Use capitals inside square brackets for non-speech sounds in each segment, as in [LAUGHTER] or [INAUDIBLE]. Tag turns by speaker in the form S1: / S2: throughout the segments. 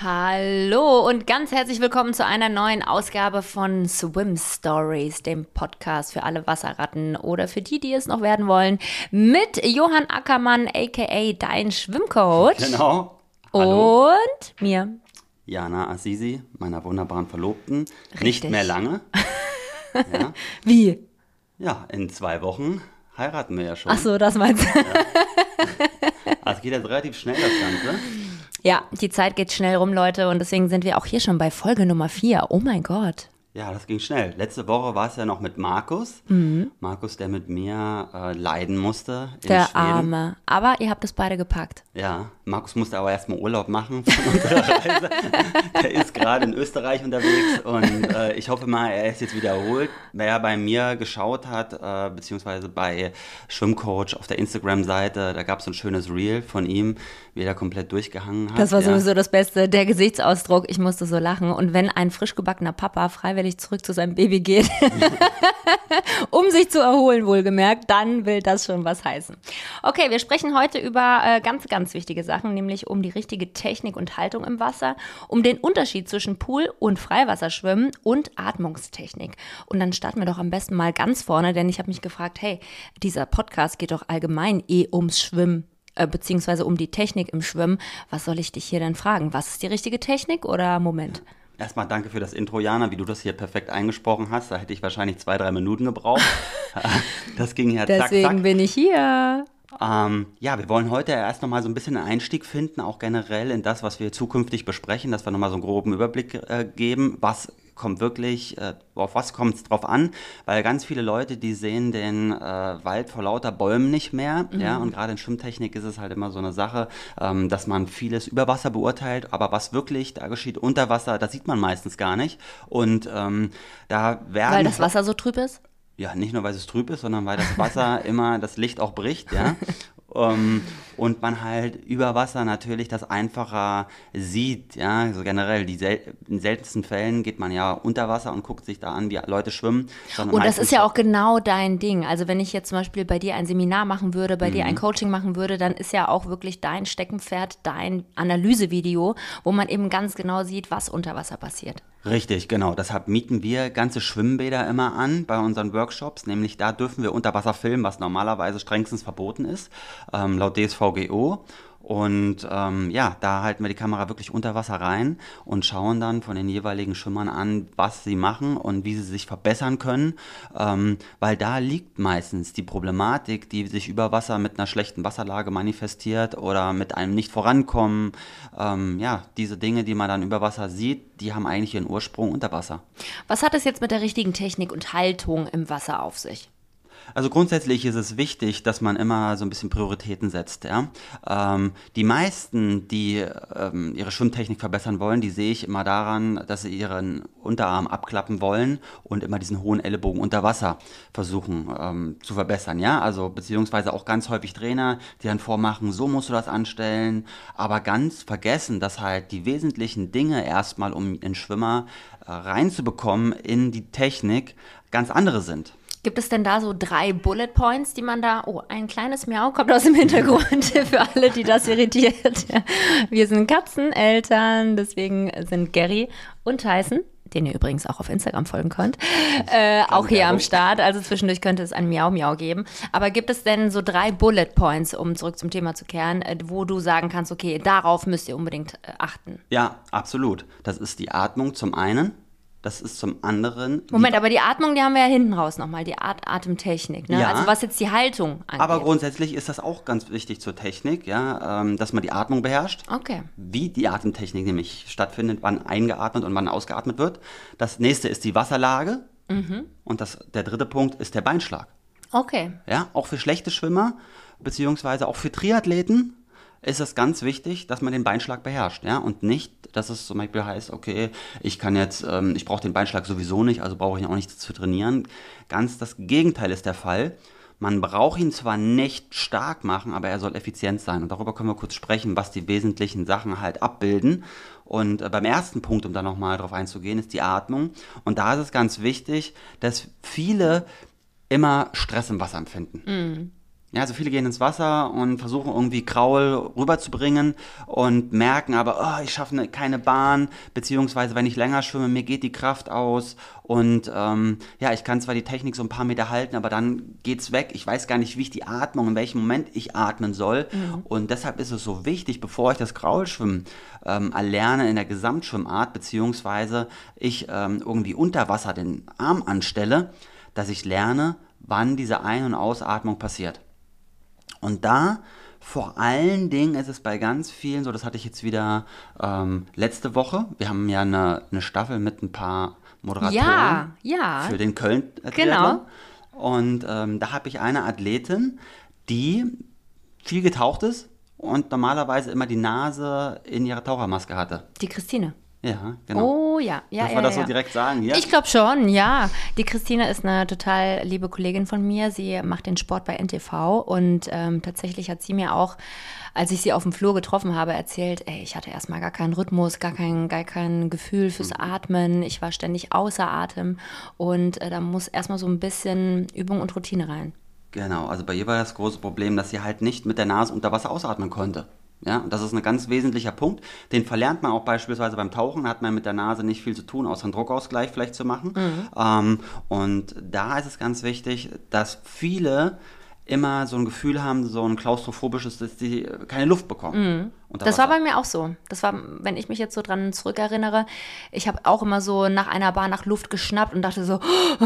S1: Hallo und ganz herzlich willkommen zu einer neuen Ausgabe von Swim Stories, dem Podcast für alle Wasserratten oder für die, die es noch werden wollen, mit Johann Ackermann, aka dein Schwimmcoach.
S2: Genau.
S1: Hallo. Und mir.
S2: Jana Azizi, meiner wunderbaren Verlobten.
S1: Richtig.
S2: Nicht mehr lange. [LAUGHS] ja.
S1: Wie?
S2: ja, in zwei Wochen heiraten wir ja schon.
S1: Ach so, das meinst du.
S2: Also geht jetzt relativ schnell das Ganze. [LAUGHS]
S1: Ja, die Zeit geht schnell rum, Leute, und deswegen sind wir auch hier schon bei Folge Nummer 4. Oh mein Gott.
S2: Ja, das ging schnell. Letzte Woche war es ja noch mit Markus. Markus, der mit mir äh, leiden musste in
S1: Der
S2: Schweden.
S1: Arme. Aber ihr habt es beide gepackt.
S2: Ja, Markus musste aber erstmal Urlaub machen von unserer [LAUGHS] Reise. er ist gerade in Österreich unterwegs und äh, ich hoffe mal, er ist jetzt wiederholt. Wer bei mir geschaut hat, äh, beziehungsweise bei Schwimmcoach auf der Instagram-Seite, da gab es so ein schönes Reel von ihm, wie er da komplett durchgehangen hat.
S1: Das war
S2: ja.
S1: sowieso das Beste, der Gesichtsausdruck. Ich musste so lachen. Und wenn ein frisch gebackener Papa freiwillig zurück zu seinem Baby geht, [LAUGHS] um sich zu erholen, wohlgemerkt, dann will das schon was heißen. Okay, wir sprechen heute über äh, ganz, ganz wichtige Sachen, nämlich um die richtige Technik und Haltung im Wasser, um den Unterschied zwischen Pool- und Freiwasserschwimmen und Atmungstechnik. Und dann starten wir doch am besten mal ganz vorne, denn ich habe mich gefragt, hey, dieser Podcast geht doch allgemein eh ums Schwimmen äh, beziehungsweise um die Technik im Schwimmen. Was soll ich dich hier denn fragen? Was ist die richtige Technik oder Moment?
S2: Erstmal danke für das Intro, Jana, wie du das hier perfekt eingesprochen hast. Da hätte ich wahrscheinlich zwei, drei Minuten gebraucht. [LAUGHS] das ging ja zack,
S1: Deswegen
S2: zack.
S1: bin ich hier.
S2: Ähm, ja, wir wollen heute erst nochmal so ein bisschen einen Einstieg finden, auch generell in das, was wir zukünftig besprechen, dass wir nochmal so einen groben Überblick äh, geben, was kommt wirklich, äh, auf was kommt es drauf an, weil ganz viele Leute, die sehen den äh, Wald vor lauter Bäumen nicht mehr, ja, und gerade in Schwimmtechnik ist es halt immer so eine Sache, ähm, dass man vieles über Wasser beurteilt, aber was wirklich da geschieht unter Wasser, das sieht man meistens gar nicht und ähm, da werden...
S1: Weil das Wasser so trüb ist?
S2: Ja, nicht nur, weil es trüb ist, sondern weil das Wasser [LAUGHS] immer das Licht auch bricht, ja. [LAUGHS] ähm, und man halt über Wasser natürlich das einfacher sieht, ja. Also generell, die sel in seltensten Fällen geht man ja unter Wasser und guckt sich da an, wie Leute schwimmen.
S1: Und das ist ja auch genau dein Ding. Also wenn ich jetzt zum Beispiel bei dir ein Seminar machen würde, bei dir ein Coaching machen würde, dann ist ja auch wirklich dein Steckenpferd, dein Analysevideo, wo man eben ganz genau sieht, was unter Wasser passiert.
S2: Richtig, genau. Deshalb mieten wir ganze Schwimmbäder immer an bei unseren Workshops. Nämlich da dürfen wir unter Wasser filmen, was normalerweise strengstens verboten ist, ähm, laut DSVGO. Und ähm, ja, da halten wir die Kamera wirklich unter Wasser rein und schauen dann von den jeweiligen Schwimmern an, was sie machen und wie sie sich verbessern können. Ähm, weil da liegt meistens die Problematik, die sich über Wasser mit einer schlechten Wasserlage manifestiert oder mit einem nicht vorankommen. Ähm, ja, diese Dinge, die man dann über Wasser sieht, die haben eigentlich ihren Ursprung unter Wasser.
S1: Was hat es jetzt mit der richtigen Technik und Haltung im Wasser auf sich?
S2: Also grundsätzlich ist es wichtig, dass man immer so ein bisschen Prioritäten setzt. Ja? Ähm, die meisten, die ähm, ihre Schwimmtechnik verbessern wollen, die sehe ich immer daran, dass sie ihren Unterarm abklappen wollen und immer diesen hohen Ellenbogen unter Wasser versuchen ähm, zu verbessern. Ja, also beziehungsweise auch ganz häufig Trainer, die dann vormachen, so musst du das anstellen, aber ganz vergessen, dass halt die wesentlichen Dinge erstmal, um den Schwimmer äh, reinzubekommen in die Technik, ganz andere sind.
S1: Gibt es denn da so drei Bullet Points, die man da. Oh, ein kleines Miau kommt aus dem Hintergrund [LAUGHS] für alle, die das irritiert. [LAUGHS] Wir sind Katzeneltern, deswegen sind Gary und Tyson, den ihr übrigens auch auf Instagram folgen könnt, äh, auch hier am. Start. Also zwischendurch könnte es ein Miau Miau geben. Aber gibt es denn so drei Bullet Points, um zurück zum Thema zu kehren, äh, wo du sagen kannst, okay, darauf müsst ihr unbedingt äh, achten?
S2: Ja, absolut. Das ist die Atmung zum einen. Das ist zum anderen.
S1: Moment, aber die Atmung, die haben wir ja hinten raus nochmal, die At Atemtechnik. Ne?
S2: Ja.
S1: Also was jetzt die Haltung angeht.
S2: Aber grundsätzlich ist das auch ganz wichtig zur Technik, ja, ähm, dass man die Atmung beherrscht.
S1: Okay.
S2: Wie die Atemtechnik nämlich stattfindet, wann eingeatmet und wann ausgeatmet wird. Das nächste ist die Wasserlage. Und das, der dritte Punkt ist der Beinschlag.
S1: Okay.
S2: Ja, auch für schlechte Schwimmer, beziehungsweise auch für Triathleten ist es ganz wichtig, dass man den Beinschlag beherrscht, ja, und nicht, dass es zum Beispiel heißt, okay, ich kann jetzt, ähm, ich brauche den Beinschlag sowieso nicht, also brauche ich ihn auch nicht zu trainieren. Ganz das Gegenteil ist der Fall. Man braucht ihn zwar nicht stark machen, aber er soll effizient sein. Und darüber können wir kurz sprechen, was die wesentlichen Sachen halt abbilden. Und äh, beim ersten Punkt, um da nochmal drauf einzugehen, ist die Atmung. Und da ist es ganz wichtig, dass viele immer Stress im Wasser empfinden. Ja, also viele gehen ins Wasser und versuchen irgendwie Kraul rüberzubringen und merken aber, oh, ich schaffe ne, keine Bahn, beziehungsweise wenn ich länger schwimme, mir geht die Kraft aus und ähm, ja, ich kann zwar die Technik so ein paar Meter halten, aber dann geht's weg. Ich weiß gar nicht, wie ich die Atmung, in welchem Moment ich atmen soll. Mhm. Und deshalb ist es so wichtig, bevor ich das Kraulschwimmen ähm, erlerne in der Gesamtschwimmart, beziehungsweise ich ähm, irgendwie unter Wasser den Arm anstelle, dass ich lerne, wann diese Ein- und Ausatmung passiert. Und da vor allen Dingen ist es bei ganz vielen so, das hatte ich jetzt wieder ähm, letzte Woche. Wir haben ja eine, eine Staffel mit ein paar Moderatoren
S1: ja, ja.
S2: für den köln
S1: Genau.
S2: Und ähm, da habe ich eine Athletin, die viel getaucht ist und normalerweise immer die Nase in ihrer Tauchermaske hatte.
S1: Die Christine.
S2: Ja, genau.
S1: Oh ja, ja.
S2: Darf
S1: ja,
S2: man das
S1: ja.
S2: so direkt sagen? Ja?
S1: Ich glaube schon, ja. Die Christine ist eine total liebe Kollegin von mir. Sie macht den Sport bei NTV und ähm, tatsächlich hat sie mir auch, als ich sie auf dem Flur getroffen habe, erzählt, ey, ich hatte erstmal gar keinen Rhythmus, gar kein, gar kein Gefühl fürs Atmen. Ich war ständig außer Atem und äh, da muss erstmal so ein bisschen Übung und Routine rein.
S2: Genau, also bei ihr war das große Problem, dass sie halt nicht mit der Nase unter Wasser ausatmen konnte. Ja, und das ist ein ganz wesentlicher Punkt. Den verlernt man auch beispielsweise beim Tauchen. Hat man mit der Nase nicht viel zu tun, außer einen Druckausgleich vielleicht zu machen.
S1: Mhm.
S2: Ähm, und da ist es ganz wichtig, dass viele immer so ein Gefühl haben, so ein klaustrophobisches, dass sie keine Luft bekommen. Unter
S1: Das war bei mir auch so. Das war, wenn ich mich jetzt so dran zurückerinnere, ich habe auch immer so nach einer Bahn nach Luft geschnappt und dachte so,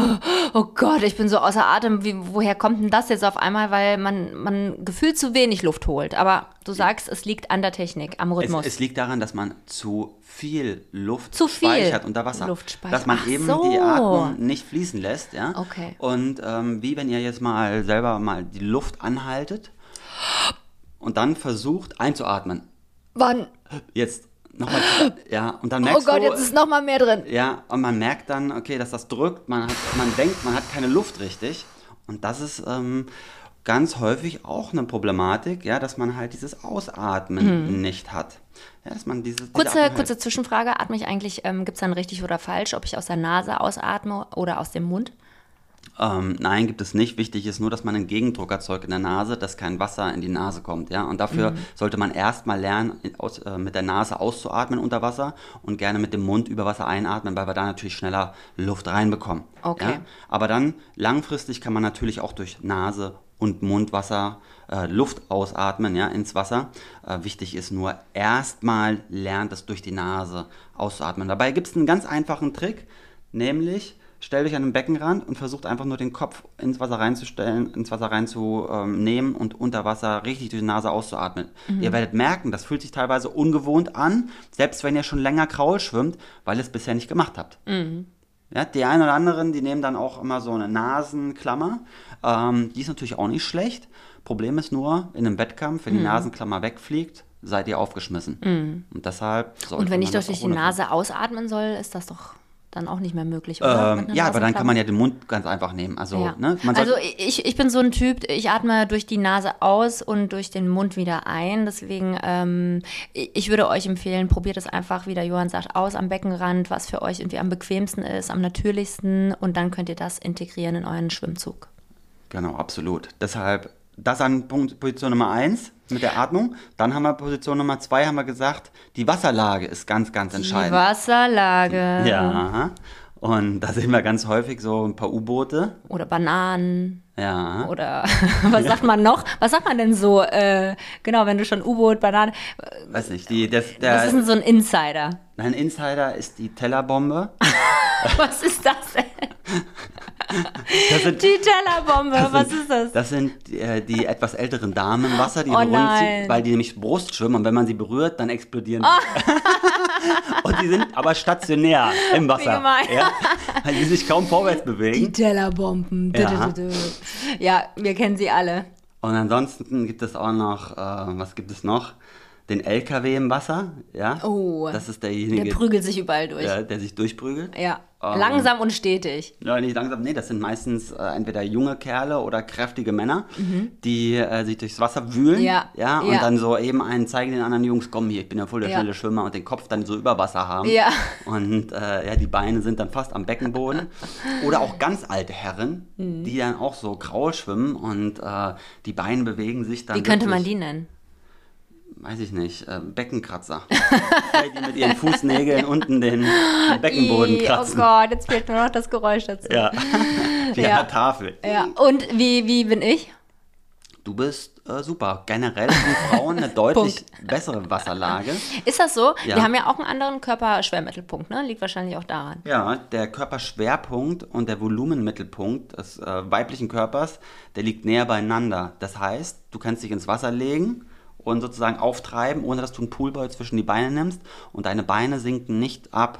S1: [GASPS] oh Gott, ich bin so außer Atem. Wie, woher kommt denn das jetzt auf einmal? Weil man, man gefühlt zu wenig Luft holt. Aber du sagst, es liegt an der Technik, am Rhythmus.
S2: Es, es liegt daran, dass man zu viel Luft
S1: Zu viel
S2: speichert unter Wasser.
S1: Luft speichert.
S2: Dass man
S1: Ach
S2: eben
S1: so.
S2: die Atmung nicht fließen lässt. Ja?
S1: Okay.
S2: Und ähm, wie wenn ihr jetzt mal selber mal die Luft anhaltet und dann versucht einzuatmen.
S1: Wann?
S2: Jetzt nochmal. ja, und dann
S1: Oh
S2: merkst
S1: Gott,
S2: du.
S1: jetzt ist noch mal mehr drin.
S2: Ja, und man merkt dann, okay, dass das drückt, man, hat, man denkt, man hat keine Luft richtig. Und das ist ähm, ganz häufig auch eine Problematik, ja, dass man halt dieses Ausatmen nicht hat. Ja, dass man diese
S1: Mhm. Kurze,
S2: halt-
S1: kurze Zwischenfrage. Atme ich eigentlich, ähm, gibt es dann richtig oder falsch, ob ich aus der Nase ausatme oder aus dem Mund?
S2: Ähm, nein, gibt es nicht. Wichtig ist nur, dass man einen Gegendruck erzeugt in der Nase, dass kein Wasser in die Nase kommt. Ja? Und dafür
S1: Mhm.
S2: sollte man erstmal lernen, aus, äh, mit der Nase auszuatmen unter Wasser und gerne mit dem Mund über Wasser einatmen, weil wir da natürlich schneller Luft reinbekommen.
S1: Okay.
S2: Ja? Aber dann langfristig kann man natürlich auch durch Nase und Mundwasser äh, Luft ausatmen ja, ins Wasser. Äh, wichtig ist nur, erstmal lernt es durch die Nase auszuatmen. Dabei gibt es einen ganz einfachen Trick, nämlich stellt euch an den Beckenrand und versucht einfach nur den Kopf ins Wasser reinzustellen, ins Wasser reinzunehmen und unter Wasser richtig durch die Nase auszuatmen. Ihr werdet merken, das fühlt sich teilweise ungewohnt an, selbst wenn ihr schon länger Kraul schwimmt, weil ihr es bisher nicht gemacht habt. Ja, die einen oder anderen, die nehmen dann auch immer so eine Nasenklammer. Ähm, die ist natürlich auch nicht schlecht. Problem ist nur, in einem Wettkampf, wenn die Nasenklammer wegfliegt, seid ihr aufgeschmissen. Und deshalb sollte
S1: Und wenn ich durch die Nase ausatmen soll, ist das doch dann auch nicht mehr möglich?
S2: Ähm, ja, aber dann kann man ja den Mund ganz einfach nehmen. Also,
S1: Ja.
S2: ne,
S1: also ich, ich bin so ein Typ, ich atme durch die Nase aus und durch den Mund wieder ein. Deswegen, ähm, ich ich würde euch empfehlen, probiert es einfach, wie der Johann sagt, aus am Beckenrand, was für euch irgendwie am bequemsten ist, am natürlichsten und dann könnt ihr das integrieren in euren Schwimmzug.
S2: genau, absolut. Deshalb, das an Punkt, Position Nummer eins mit der Atmung. Dann haben wir Position Nummer zwei, haben wir gesagt, die Wasserlage ist ganz, ganz
S1: Die
S2: entscheidend.
S1: Wasserlage.
S2: Ja. Und da sehen wir ganz häufig so ein paar U-Boote.
S1: Oder Bananen.
S2: Ja.
S1: Oder [LAUGHS] was sagt man noch? Was sagt man denn so? Äh, genau, wenn du schon U-Boot, Banane.
S2: Weiß nicht, die, das,
S1: Was
S2: der,
S1: ist denn so ein Insider?
S2: ein Insider ist die Tellerbombe. [LAUGHS]
S1: Was ist das denn? [LAUGHS]
S2: Das sind,
S1: Die Tellerbombe, was ist das?
S2: Das sind äh, die etwas älteren Damen im Wasser, die
S1: Oh
S2: rumziehen,
S1: nein.
S2: weil die nämlich Brust schwimmen und wenn man sie berührt, dann explodieren sie. [LAUGHS] und die sind aber stationär im Wasser. Ja, weil die sich kaum vorwärts
S1: Die
S2: bewegen.
S1: Tellerbomben.
S2: Ja.
S1: Ja, wir kennen sie alle.
S2: Und ansonsten gibt es auch noch, äh, was gibt es noch? den LKW im Wasser, ja.
S1: Oh,
S2: das ist derjenige,
S1: der prügelt sich überall durch.
S2: ja, der sich durchprügelt.
S1: Ja, langsam und stetig.
S2: Ja, nicht langsam, nee, das sind meistens äh, entweder junge Kerle oder kräftige Männer, die äh, sich durchs Wasser wühlen.
S1: Mhm. Ja,
S2: ja und
S1: ja.
S2: dann so eben einen zeigen den anderen Jungs, komm hier, ich bin ja voll der
S1: Ja.
S2: schnelle Schwimmer und den Kopf dann so über Wasser haben.
S1: Ja.
S2: Und äh, ja, die Beine sind dann fast am Beckenboden. [LAUGHS] oder auch ganz alte Herren,
S1: Mhm.
S2: die dann auch so grau schwimmen und äh, die Beine bewegen sich dann.
S1: Wie könnte man die nennen?
S2: Weiß ich nicht, äh, Beckenkratzer. Die mit ihren Fußnägeln [LAUGHS] unten den, den Beckenboden
S1: Ih,
S2: kratzen.
S1: Oh Gott, jetzt fehlt nur noch das Geräusch dazu.
S2: Ja, [LAUGHS] wie
S1: Ja.
S2: an der Tafel.
S1: Ja. Und wie, wie bin ich?
S2: Du bist äh, super. Generell haben Frauen eine [LAUGHS] deutlich bessere Wasserlage.
S1: Ist das so?
S2: Ja.
S1: Wir haben ja auch einen anderen Körperschwermittelpunkt, ne? Liegt wahrscheinlich auch daran.
S2: Ja, der Körperschwerpunkt und der Volumenmittelpunkt des äh, weiblichen Körpers, der liegt näher beieinander. Das heißt, du kannst dich ins Wasser legen und sozusagen auftreiben, ohne dass du einen Poolboy zwischen die Beine nimmst und deine Beine sinken nicht ab,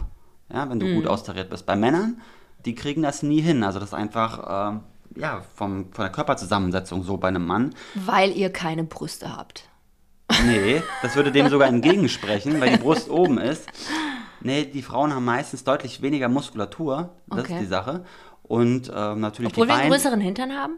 S2: ja, wenn du
S1: Mhm.
S2: gut austariert bist. Bei Männern, die kriegen das nie hin. Also das ist einfach ähm, ja, vom, von der Körperzusammensetzung so bei einem Mann.
S1: Weil ihr keine Brüste habt.
S2: Nee, das würde dem sogar [LAUGHS] entgegensprechen, weil die Brust oben ist. Nee, die Frauen haben meistens deutlich weniger Muskulatur. Das
S1: Okay.
S2: ist die Sache. Und ähm, natürlich
S1: Obwohl
S2: die
S1: wir einen größeren Hintern haben?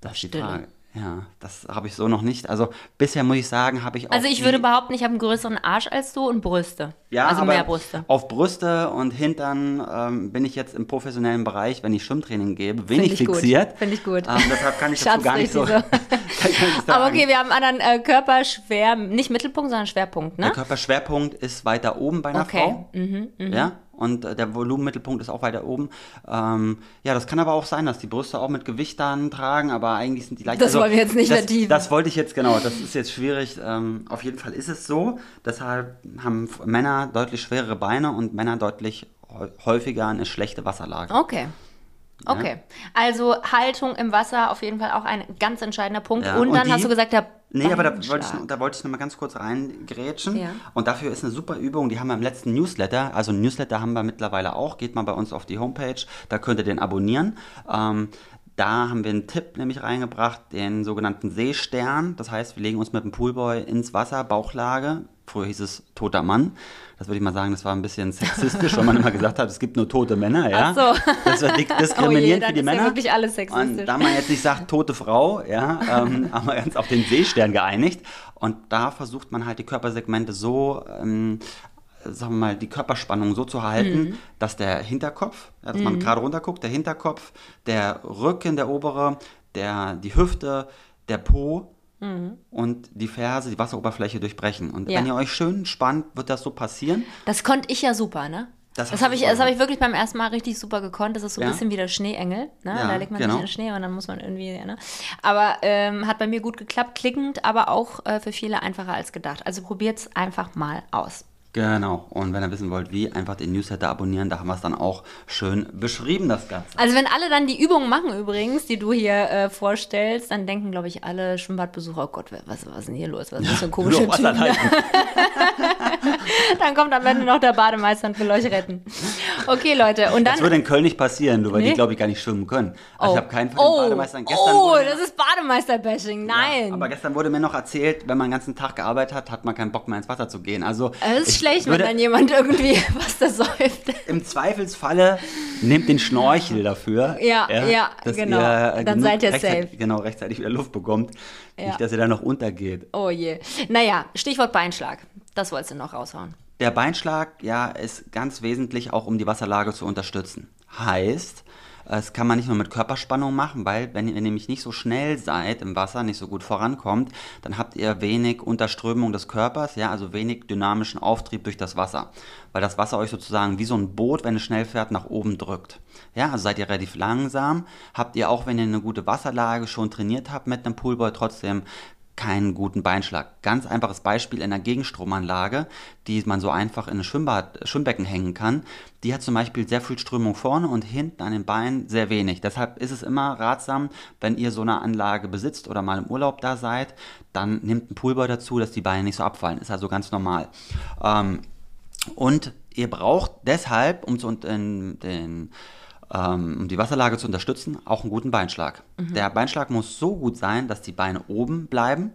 S2: Das ist die. Frage. Ja, das habe ich so noch nicht. Also bisher muss ich sagen, habe ich auch.
S1: Also ich würde behaupten, ich habe einen größeren Arsch als du und Brüste.
S2: ja,
S1: also
S2: aber
S1: mehr Brüste.
S2: Auf Brüste und Hintern ähm, bin ich jetzt im professionellen Bereich, wenn ich Schwimmtraining gebe, wenig
S1: ich gut.
S2: fixiert.
S1: Finde ich gut.
S2: Ähm, deshalb kann ich dazu gar nicht so. [LAUGHS] nicht [LAUGHS]
S1: Aber okay, wir haben einen anderen äh, Körperschwer, nicht Mittelpunkt, sondern Schwerpunkt,
S2: Der
S1: ne?
S2: Körperschwerpunkt ist weiter oben bei einer
S1: Okay. Mhm,
S2: Frau. Ja, und äh, der Volumenmittelpunkt ist auch weiter oben. Ähm, ja, das kann aber auch sein, dass die Brüste auch mit Gewicht dann tragen, aber eigentlich sind die leicht.
S1: Das wollen wir jetzt nicht
S2: das,
S1: vertiefen.
S2: Das wollte ich jetzt, genau, das ist jetzt schwierig. Ähm, auf jeden Fall ist es so. Deshalb haben Männer deutlich schwerere Beine und Männer deutlich häu- häufiger eine schlechte Wasserlage.
S1: Okay. Okay. Also Haltung im Wasser auf jeden Fall auch ein ganz entscheidender Punkt.
S2: Ja,
S1: und
S2: und
S1: dann
S2: die-
S1: hast du gesagt, der
S2: Nee, aber da wollte, ich, da wollte ich noch mal ganz kurz reingrätschen.
S1: Ja.
S2: Und dafür ist eine super Übung, die haben wir im letzten Newsletter. Also Newsletter haben wir mittlerweile auch. Geht mal bei uns auf die Homepage, da könnt ihr den abonnieren. Ähm, da haben wir einen Tipp nämlich reingebracht, den sogenannten Seestern. Das heißt, wir legen uns mit dem Poolboy ins Wasser, Bauchlage. Früher hieß es toter Mann. Das würde ich mal sagen, das war ein bisschen sexistisch, weil man immer gesagt hat, es gibt nur tote Männer. Ja?
S1: Ach so.
S2: Das war di- [LAUGHS]
S1: Oh je,
S2: diskriminierend für die
S1: ist ja
S2: Männer.
S1: wirklich alles
S2: Und
S1: sexistisch.
S2: da man jetzt nicht sagt, tote Frau, ja, ähm, [LAUGHS] haben wir uns auf den Seestern geeinigt. Und da versucht man halt die Körpersegmente so, ähm, sagen wir mal, die Körperspannung so zu halten,
S1: Mhm.
S2: dass der Hinterkopf, ja, dass man gerade runter guckt, der Hinterkopf, der Rücken, der obere, der, die Hüfte, der Po und die Ferse, die Wasseroberfläche durchbrechen. Und
S1: Mhm. Ja.
S2: wenn ihr euch schön spannt, wird das so passieren.
S1: Das konnte ich ja super, ne?
S2: Das
S1: Das, habe ich, das hab ich wirklich beim ersten Mal richtig super gekonnt. Das ist so ein
S2: Ja.
S1: bisschen wie der Schneeengel. Ne?
S2: Ja,
S1: da legt man
S2: genau.
S1: sich in den Schnee und dann muss man irgendwie. Ne? Aber ähm, hat bei mir gut geklappt, klickend, aber auch äh, für viele einfacher als gedacht. Also probiert's einfach mal aus.
S2: Genau. Und wenn ihr wissen wollt, wie, einfach den Newsletter abonnieren. Da haben wir es dann auch schön beschrieben, das Ganze.
S1: Also wenn alle dann die Übungen machen übrigens, die du hier äh, vorstellst, dann denken, glaube ich, alle Schwimmbadbesucher, oh Gott, was, was ist denn hier los? Was ist das für ein komischer Typ? [LAUGHS] Dann kommt am Ende noch der Bademeister und will euch retten. Okay, Leute. Und dann.
S2: Das würde in Köln nicht passieren, nur weil
S1: Nee?
S2: die, glaube ich, gar nicht schwimmen können. Also ich habe keinen von den
S1: oh,
S2: Bademeistern. Gestern
S1: oh, das ist Bademeister-Bashing. Nein.
S2: Ja, aber gestern wurde mir noch erzählt, wenn man den ganzen Tag gearbeitet hat, hat man keinen Bock mehr ins Wasser zu gehen. Also
S1: es schlecht, wenn dann jemand irgendwie [LAUGHS] was da säuft.
S2: Im Zweifelsfalle nehmt den Schnorchel dafür.
S1: Ja, ja,
S2: dass
S1: genau.
S2: Ihr,
S1: Dann seid ihr safe.
S2: Genau, rechtzeitig wieder Luft bekommt.
S1: Ja.
S2: Nicht, dass ihr da noch untergeht.
S1: Oh je. Naja, Stichwort Beinschlag. Das wolltest du noch raushauen.
S2: Der Beinschlag, ja, ist ganz wesentlich auch, um die Wasserlage zu unterstützen. Heißt, das kann man nicht nur mit Körperspannung machen, weil wenn ihr nämlich nicht so schnell seid im Wasser, nicht so gut vorankommt, dann habt ihr wenig Unterströmung des Körpers, ja, also wenig dynamischen Auftrieb durch das Wasser. Weil das Wasser euch sozusagen wie so ein Boot, wenn es schnell fährt, nach oben drückt. Ja, also seid ihr relativ langsam, habt ihr auch, wenn ihr eine gute Wasserlage schon trainiert habt mit einem Poolboy, trotzdem keinen guten Beinschlag. Ganz einfaches Beispiel in einer Gegenstromanlage, die man so einfach in ein Schwimmbad, Schwimmbecken hängen kann. Die hat zum Beispiel sehr viel Strömung vorne und hinten an den Beinen sehr wenig. Deshalb ist es immer ratsam, wenn ihr so eine Anlage besitzt oder mal im Urlaub da seid, dann nehmt einen Poolboy dazu, dass die Beine nicht so abfallen. Ist also ganz normal. Ähm, und ihr braucht deshalb, um zu, den, den, um die Wasserlage zu unterstützen, auch einen guten Beinschlag. Der Beinschlag muss so gut sein, dass die Beine oben bleiben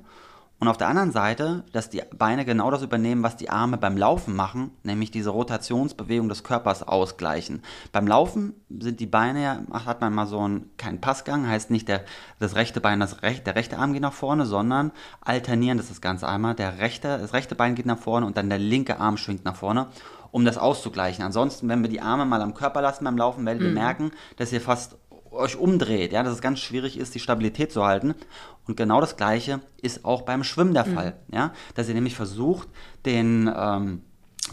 S2: Und auf der anderen Seite, dass die Beine genau das übernehmen, was die Arme beim Laufen machen, nämlich diese Rotationsbewegung des Körpers ausgleichen. Beim Laufen sind die Beine ja, hat man mal so einen, keinen Passgang, heißt nicht der, das rechte Bein, das recht, der rechte Arm geht nach vorne, sondern alternieren das ist das Ganze einmal. Der rechte, das rechte Bein geht nach vorne und dann der linke Arm schwingt nach vorne, um das auszugleichen. Ansonsten, wenn wir die Arme mal am Körper lassen beim Laufen, werdet ihr merken, dass ihr fast euch umdreht, ja, dass es ganz schwierig ist, die Stabilität zu halten. Und genau das Gleiche ist auch beim Schwimmen der Fall, ja, dass ihr nämlich versucht, den ähm,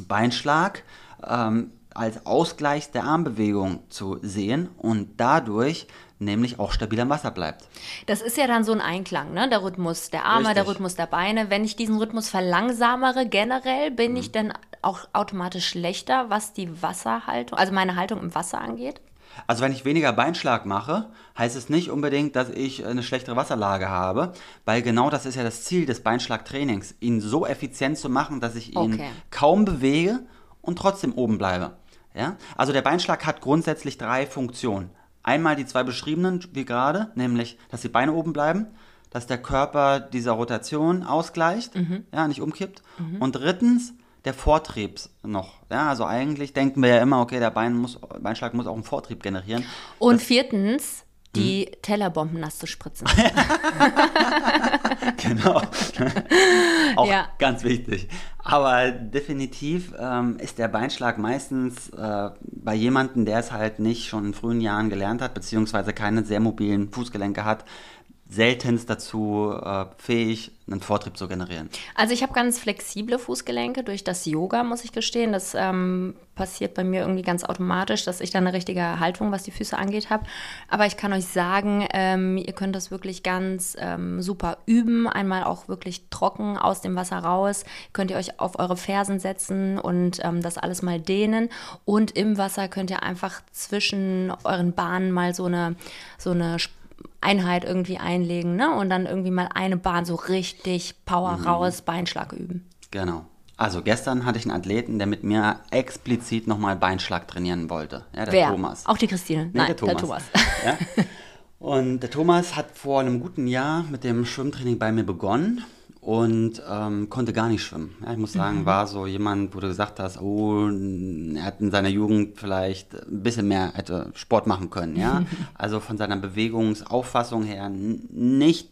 S2: Beinschlag ähm, als Ausgleich der Armbewegung zu sehen und dadurch nämlich auch stabil am Wasser bleibt.
S1: Das ist ja dann so ein Einklang, ne? Der Rhythmus der Arme,
S2: Richtig.
S1: der Rhythmus der Beine. Wenn ich diesen Rhythmus verlangsamere generell, bin
S2: Mhm.
S1: ich dann auch automatisch schlechter, was die Wasserhaltung, also meine Haltung im Wasser angeht?
S2: Also wenn ich weniger Beinschlag mache, heißt es nicht unbedingt, dass ich eine schlechtere Wasserlage habe, weil genau das ist ja das Ziel des Beinschlagtrainings, ihn so effizient zu machen, dass ich ihn
S1: Okay.
S2: kaum bewege und trotzdem oben bleibe. Ja? Also der Beinschlag hat grundsätzlich drei Funktionen. Einmal die zwei beschriebenen, wie gerade, nämlich, dass die Beine oben bleiben, dass der Körper dieser Rotation ausgleicht, ja, nicht umkippt. Und drittens, der Vortrieb noch. Ja, also eigentlich denken wir ja immer, okay, der Bein muss, Beinschlag muss auch einen Vortrieb generieren.
S1: Und viertens, die
S2: Hm.
S1: Tellerbomben nass zu spritzen. [LAUGHS]
S2: Genau. [LAUGHS] Auch
S1: Ja.
S2: ganz wichtig. Aber definitiv ähm, ist der Beinschlag meistens äh, bei jemandem, der es halt nicht schon in frühen Jahren gelernt hat, beziehungsweise keine sehr mobilen Fußgelenke hat, seltenst dazu äh, fähig, einen Vortrieb zu generieren.
S1: Also ich habe ganz flexible Fußgelenke durch das Yoga, muss ich gestehen. Das ähm, passiert bei mir irgendwie ganz automatisch, dass ich dann eine richtige Haltung, was die Füße angeht, habe. Aber ich kann euch sagen, ähm, ihr könnt das wirklich ganz ähm, super üben. Einmal auch wirklich trocken aus dem Wasser raus. Könnt ihr euch auf eure Fersen setzen und ähm, das alles mal dehnen. Und im Wasser könnt ihr einfach zwischen euren Bahnen mal so eine, so eine Einheit irgendwie einlegen, ne? Und dann irgendwie mal eine Bahn so richtig Power raus, Beinschlag üben.
S2: Genau. Also gestern hatte ich einen Athleten, der mit mir explizit nochmal Beinschlag trainieren wollte. Ja, der
S1: Wer?
S2: Thomas.
S1: Auch die Christine.
S2: Nee,
S1: Nein,
S2: der Thomas.
S1: der Thomas.
S2: Ja? [LAUGHS] Und der Thomas hat vor einem guten Jahr mit dem Schwimmtraining bei mir begonnen und ähm, konnte gar nicht schwimmen. Ja, ich muss sagen,
S1: Mhm.
S2: war so jemand, wo du gesagt hast, oh, er hat in seiner Jugend vielleicht ein bisschen mehr hätte Sport machen können. Ja? [LAUGHS] also von seiner Bewegungsauffassung her nicht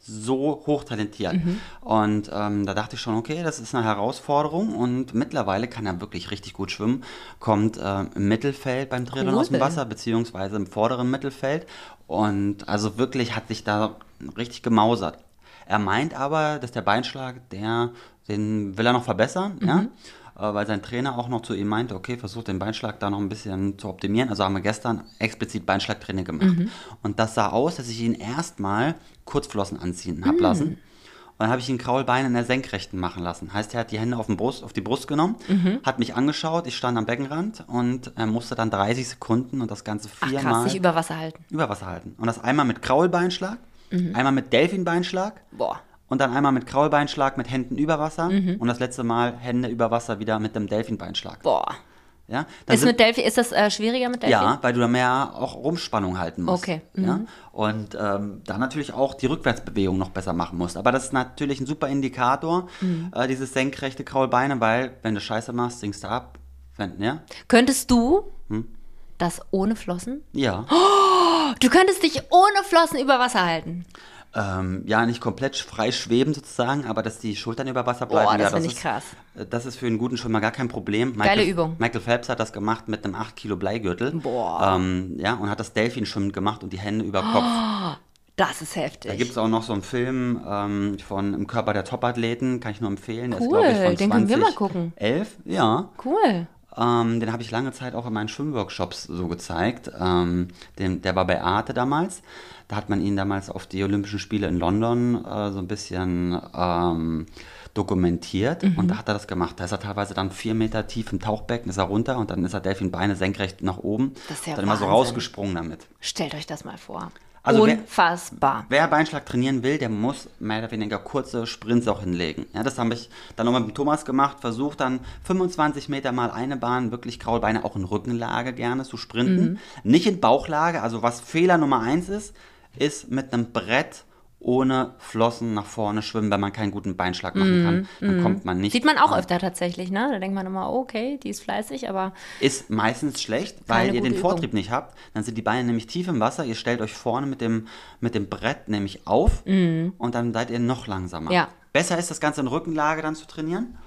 S2: so hochtalentiert.
S1: Mhm.
S2: Und ähm, da dachte ich schon, okay, das ist eine Herausforderung und mittlerweile kann er wirklich richtig gut schwimmen, kommt äh, im Mittelfeld beim Triathlon aus dem. Wasser, beziehungsweise im vorderen Mittelfeld und also wirklich hat sich da richtig gemausert. Er meint aber, dass der Beinschlag, der, den will er noch verbessern, ja, äh, weil sein Trainer auch noch zu ihm meinte, okay, versuch den Beinschlag da noch ein bisschen zu optimieren. Also haben wir gestern explizit Beinschlagtraining gemacht. Und das sah aus, dass ich ihn erstmal Kurzflossen anziehen habe lassen. Und dann habe ich ihn Kraulbein in der Senkrechten machen lassen. Heißt, er hat die Hände auf, Brust, auf die Brust genommen, hat mich angeschaut, ich stand am Beckenrand und er musste dann 30 Sekunden und das Ganze
S1: Ach
S2: viermal
S1: krass, sich über Wasser halten.
S2: über Wasser halten. Und das einmal mit Kraulbeinschlag, einmal mit Delfinbeinschlag
S1: Boah.
S2: und dann einmal mit Kraulbeinschlag mit Händen über Wasser
S1: Mhm.
S2: und das letzte Mal Hände über Wasser wieder mit dem Delfinbeinschlag.
S1: Boah.
S2: Ja, Dann
S1: Ist, mit Delphi, ist das äh, schwieriger mit Delphi?
S2: ja, weil du da mehr auch Rumspannung halten musst.
S1: Okay, mhm.
S2: Ja? Und ähm, da natürlich auch die Rückwärtsbewegung noch besser machen musst. Aber das ist natürlich ein super Indikator,
S1: Mhm.
S2: äh, dieses senkrechte Kraulbeine, weil wenn du Scheiße machst, sinkst du ab. Wenn, ja?
S1: Könntest du
S2: Hm?
S1: Das ohne Flossen?
S2: Ja.
S1: Du könntest dich ohne Flossen über Wasser halten.
S2: Ähm, ja, nicht komplett frei schweben sozusagen, aber dass die Schultern über Wasser bleiben.
S1: Boah, das
S2: ja,
S1: finde ich
S2: ist,
S1: krass.
S2: Das ist für einen guten Schwimmer gar kein Problem.
S1: Geile
S2: Michael,
S1: Übung.
S2: Michael Phelps hat das gemacht mit einem 8 Kilo Bleigürtel.
S1: Boah.
S2: Ähm, ja, und hat das Delfinschwimmen gemacht und die Hände über Kopf.
S1: Das ist
S2: Da
S1: heftig.
S2: gibt es auch noch so einen Film ähm, von Im Körper der Topathleten, kann ich nur empfehlen. Der
S1: Cool,
S2: ist, ich, von
S1: den können wir mal gucken.
S2: 11, ja.
S1: cool.
S2: Ähm, den habe ich lange Zeit auch in meinen Schwimmworkshops so gezeigt. Ähm, den, der war bei Arte damals. Da hat man ihn damals auf die Olympischen Spiele in London äh, so ein bisschen ähm, dokumentiert
S1: Mhm.
S2: und da hat er das gemacht. Da ist er teilweise dann vier Meter tief im Tauchbecken, ist er runter und dann ist er Delfinbeine senkrecht nach oben.
S1: Das ist ja
S2: dann immer so
S1: Wahnsinn.
S2: rausgesprungen damit.
S1: Stellt euch das mal vor.
S2: Also wer-
S1: Unfassbar.
S2: Wer Beinschlag trainieren will, der muss mehr oder weniger kurze Sprints auch hinlegen. Ja, das habe ich dann nochmal mit Thomas gemacht, versucht dann 25 Meter mal eine Bahn, wirklich Kraulbeine, auch in Rückenlage gerne zu sprinten. Nicht in Bauchlage, also was Fehler Nummer eins ist, ist mit einem Brett ohne Flossen nach vorne schwimmen, wenn man keinen guten Beinschlag machen kann. Dann kommt man nicht.
S1: Mhm, Sieht man auch
S2: an.
S1: öfter tatsächlich, ne? Da denkt man immer, okay, die ist fleißig, aber
S2: Ist meistens schlecht, weil ihr den Vortrieb
S1: Übung.
S2: nicht habt. Dann sind die Beine nämlich tief im Wasser. Ihr stellt euch vorne mit dem, mit dem Brett nämlich auf und dann seid ihr noch langsamer.
S1: Mhm. Ja.
S2: Besser ist das Ganze in Rückenlage dann zu trainieren.